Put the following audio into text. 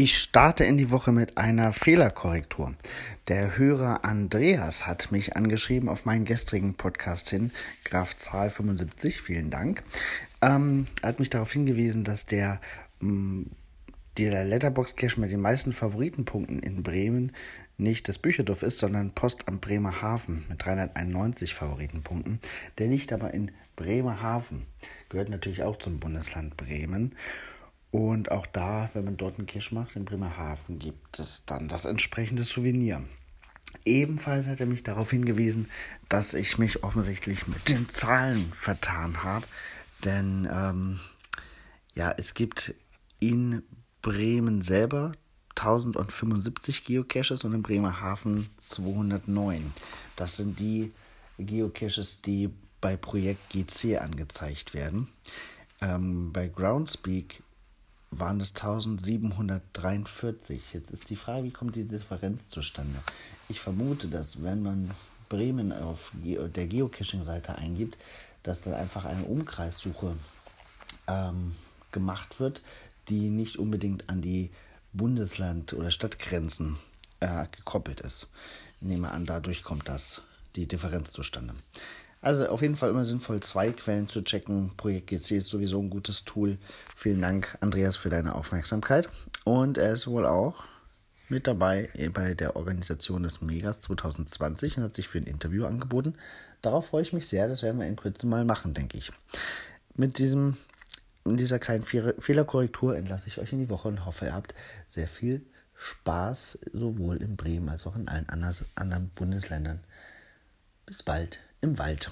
Ich starte in die Woche mit einer Fehlerkorrektur. Der Hörer Andreas hat mich angeschrieben auf meinen gestrigen Podcast hin, Graf Zahl 75, vielen Dank. Ähm, er hat mich darauf hingewiesen, dass der, mh, mm, der Letterbox Cache mit den meisten Favoritenpunkten in Bremen nicht das Bücherdorf ist, sondern Post am Bremerhaven mit 391 Favoritenpunkten. Der liegt aber in Bremerhaven, gehört natürlich auch zum Bundesland Bremen. Und auch da, wenn man dort einen Cash macht, in Bremerhaven, gibt es dann das entsprechende Souvenir. Ebenfalls hat er mich darauf hingewiesen, dass ich mich offensichtlich mit den Zahlen vertan habe. Denn ähm, ja, es gibt in Bremen selber 1075 Geocaches und in Bremerhaven 209. Das sind die Geocaches, die bei Projekt GC angezeigt werden. Ähm, bei Groundspeak waren es 1743. Jetzt ist die Frage, wie kommt die Differenz zustande? Ich vermute, dass wenn man Bremen auf der Geocaching-Seite eingibt, dass dann einfach eine Umkreissuche ähm, gemacht wird, die nicht unbedingt an die Bundesland- oder Stadtgrenzen äh, gekoppelt ist. Ich nehme an, dadurch kommt das die Differenz zustande. Also auf jeden Fall immer sinnvoll, zwei Quellen zu checken. Projekt GC ist sowieso ein gutes Tool. Vielen Dank, Andreas, für deine Aufmerksamkeit. Und er ist wohl auch mit dabei bei der Organisation des Megas 2020 und hat sich für ein Interview angeboten. Darauf freue ich mich sehr. Das werden wir in Kürze mal machen, denke ich. Mit diesem, dieser kleinen Fehlerkorrektur entlasse ich euch in die Woche und hoffe, ihr habt sehr viel Spaß, sowohl in Bremen als auch in allen anderen Bundesländern. Bis bald im Wald.